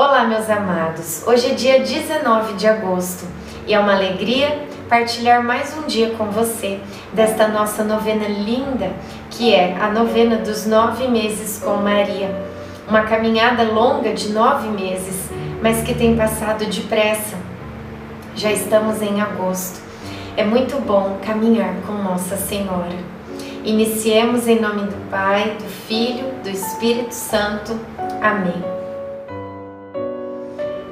Olá, meus amados. Hoje é dia 19 de agosto e é uma alegria partilhar mais um dia com você desta nossa novena linda, que é a novena dos nove meses com Maria. Uma caminhada longa de nove meses, mas que tem passado depressa. Já estamos em agosto. É muito bom caminhar com Nossa Senhora. Iniciemos em nome do Pai, do Filho, do Espírito Santo. Amém.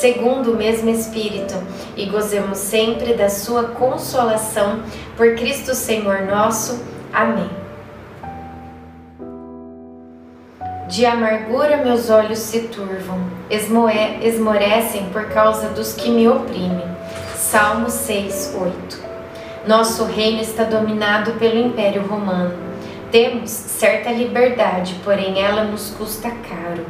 segundo o mesmo Espírito, e gozemos sempre da Sua consolação por Cristo Senhor nosso. Amém. De amargura meus olhos se turvam, esmorecem por causa dos que me oprimem. Salmo 6, 8. Nosso reino está dominado pelo Império Romano. Temos certa liberdade, porém ela nos custa caro.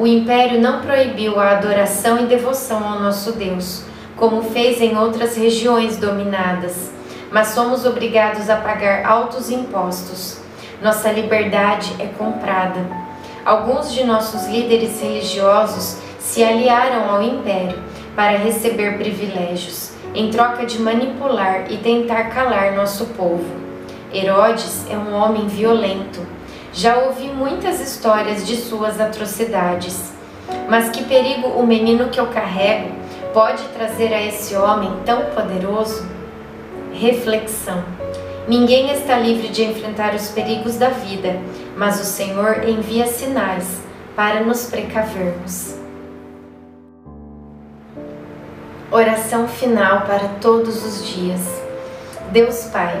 O império não proibiu a adoração e devoção ao nosso Deus, como fez em outras regiões dominadas, mas somos obrigados a pagar altos impostos. Nossa liberdade é comprada. Alguns de nossos líderes religiosos se aliaram ao império para receber privilégios, em troca de manipular e tentar calar nosso povo. Herodes é um homem violento já ouvi muitas histórias de suas atrocidades. Mas que perigo o menino que eu carrego pode trazer a esse homem tão poderoso? Reflexão. Ninguém está livre de enfrentar os perigos da vida, mas o Senhor envia sinais para nos precavermos. Oração final para todos os dias. Deus Pai,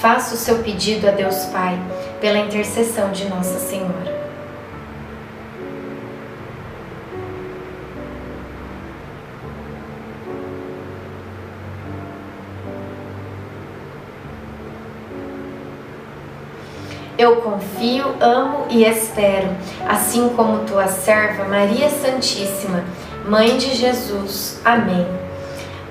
faça o seu pedido a Deus Pai pela intercessão de Nossa Senhora. Eu confio, amo e espero, assim como tua serva Maria Santíssima, Mãe de Jesus. Amém.